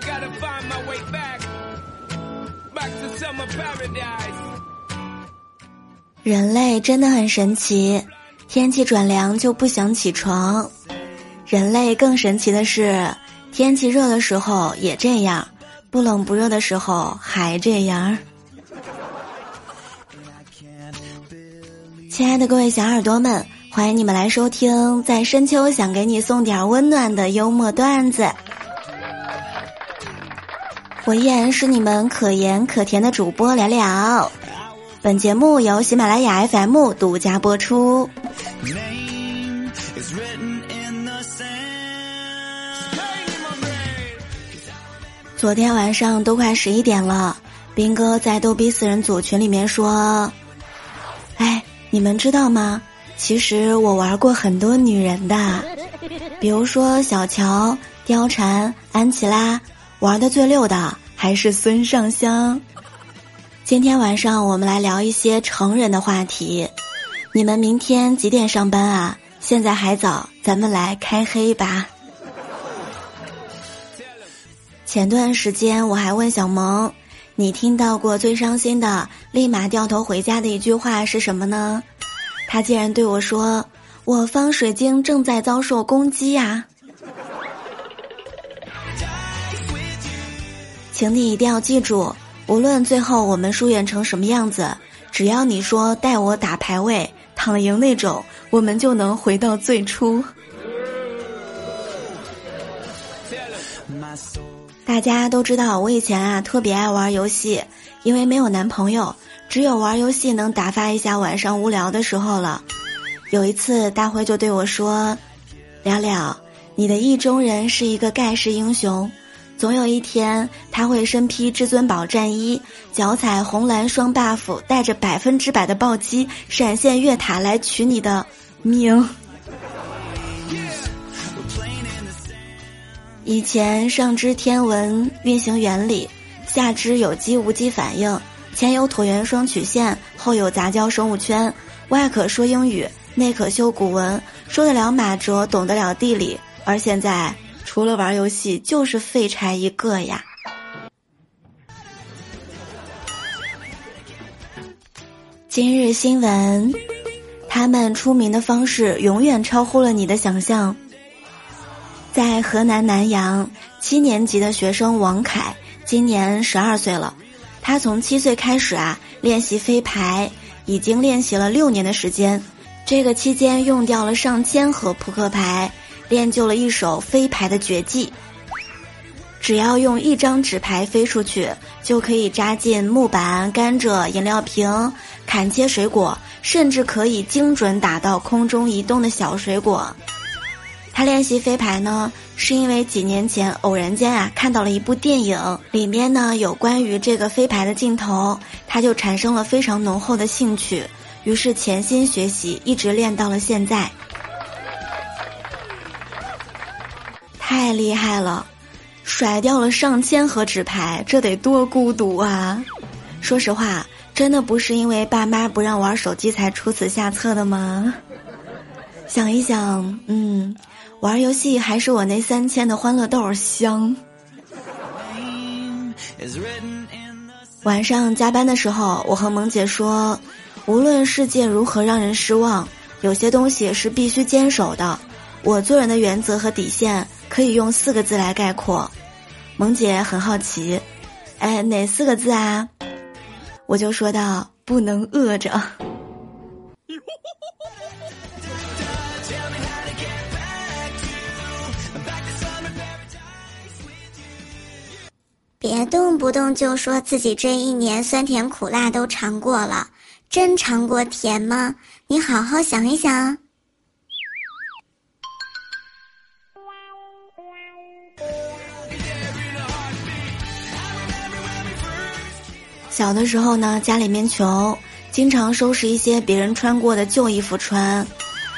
gotta find my way back back to summer paradise 人类真的很神奇，天气转凉就不想起床。人类更神奇的是，天气热的时候也这样，不冷不热的时候还这样。亲爱的各位小耳朵们，欢迎你们来收听，在深秋想给你送点温暖的幽默段子。我依然是你们可盐可甜的主播聊聊。本节目由喜马拉雅 FM 独家播出。昨天晚上都快十一点了，斌哥在逗逼四人组群里面说：“哎。”你们知道吗？其实我玩过很多女人的，比如说小乔、貂蝉、安琪拉，玩的最溜的还是孙尚香。今天晚上我们来聊一些成人的话题。你们明天几点上班啊？现在还早，咱们来开黑吧。前段时间我还问小萌。你听到过最伤心的、立马掉头回家的一句话是什么呢？他竟然对我说：“我方水晶正在遭受攻击呀！”请你一定要记住，无论最后我们疏远成什么样子，只要你说带我打排位、躺赢那种，我们就能回到最初。大家都知道，我以前啊特别爱玩游戏，因为没有男朋友，只有玩游戏能打发一下晚上无聊的时候了。有一次，大辉就对我说：“了了，你的意中人是一个盖世英雄，总有一天他会身披至尊宝战衣，脚踩红蓝双 buff，带着百分之百的暴击，闪现越塔来取你的命。”以前上知天文运行原理，下知有机无机反应，前有椭圆双曲线，后有杂交生物圈，外可说英语，内可修古文，说得了马哲，懂得了地理，而现在除了玩游戏就是废柴一个呀。今日新闻，他们出名的方式永远超乎了你的想象。在河南南阳，七年级的学生王凯今年十二岁了。他从七岁开始啊练习飞牌，已经练习了六年的时间。这个期间用掉了上千盒扑克牌，练就了一手飞牌的绝技。只要用一张纸牌飞出去，就可以扎进木板、甘蔗、饮料瓶、砍切水果，甚至可以精准打到空中移动的小水果。他练习飞牌呢，是因为几年前偶然间啊看到了一部电影，里面呢有关于这个飞牌的镜头，他就产生了非常浓厚的兴趣，于是潜心学习，一直练到了现在。太厉害了，甩掉了上千盒纸牌，这得多孤独啊！说实话，真的不是因为爸妈不让玩手机才出此下策的吗？想一想，嗯。玩游戏还是我那三千的欢乐豆香。晚上加班的时候，我和萌姐说，无论世界如何让人失望，有些东西是必须坚守的。我做人的原则和底线可以用四个字来概括。萌姐很好奇，哎，哪四个字啊？我就说道：不能饿着。别动不动就说自己这一年酸甜苦辣都尝过了，真尝过甜吗？你好好想一想。小的时候呢，家里面穷，经常收拾一些别人穿过的旧衣服穿。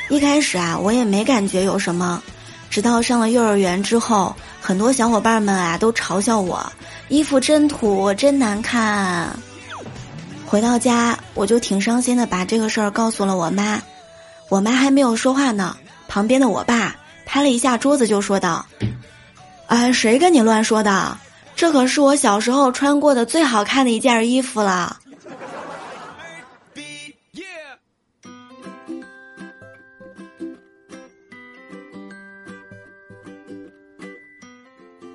一开始啊，我也没感觉有什么，直到上了幼儿园之后，很多小伙伴们啊都嘲笑我。衣服真土，真难看。回到家，我就挺伤心的，把这个事儿告诉了我妈。我妈还没有说话呢，旁边的我爸拍了一下桌子，就说道：“啊，谁跟你乱说的？这可是我小时候穿过的最好看的一件衣服了。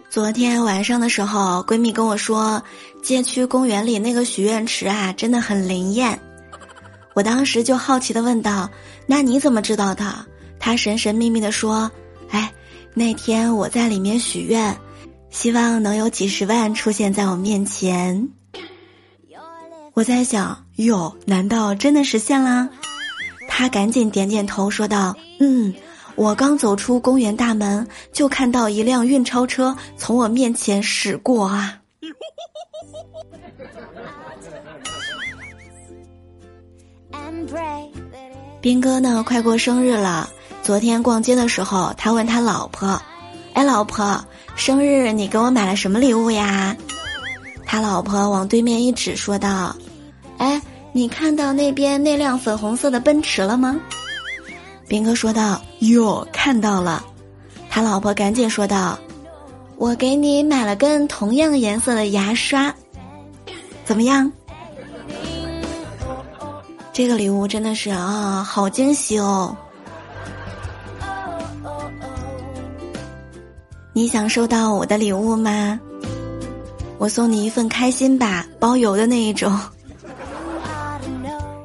昨天晚上的时候，闺蜜跟我说，街区公园里那个许愿池啊，真的很灵验。我当时就好奇的问道：“那你怎么知道的？”她神神秘秘的说：“哎，那天我在里面许愿，希望能有几十万出现在我面前。”我在想，哟，难道真的实现啦？他赶紧点点头，说道：“嗯。”我刚走出公园大门，就看到一辆运钞车从我面前驶过啊！斌哥呢，快过生日了。昨天逛街的时候，他问他老婆：“哎，老婆，生日你给我买了什么礼物呀？”他老婆往对面一指，说道：“哎，你看到那边那辆粉红色的奔驰了吗？”斌哥说道：“哟，看到了。”他老婆赶紧说道：“我给你买了根同样颜色的牙刷，怎么样？这个礼物真的是啊，好惊喜哦！你想收到我的礼物吗？我送你一份开心吧，包邮的那一种。”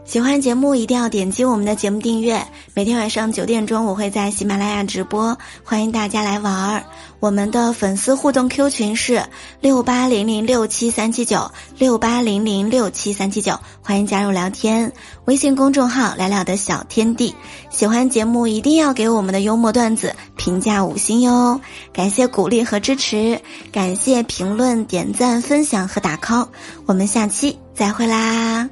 喜欢节目一定要点击我们的节目订阅。每天晚上九点钟，我会在喜马拉雅直播，欢迎大家来玩儿。我们的粉丝互动 Q 群是六八零零六七三七九六八零零六七三七九，欢迎加入聊天。微信公众号聊聊的小天地。喜欢节目一定要给我们的幽默段子评价五星哟，感谢鼓励和支持，感谢评论、点赞、分享和打 call。我们下期再会啦！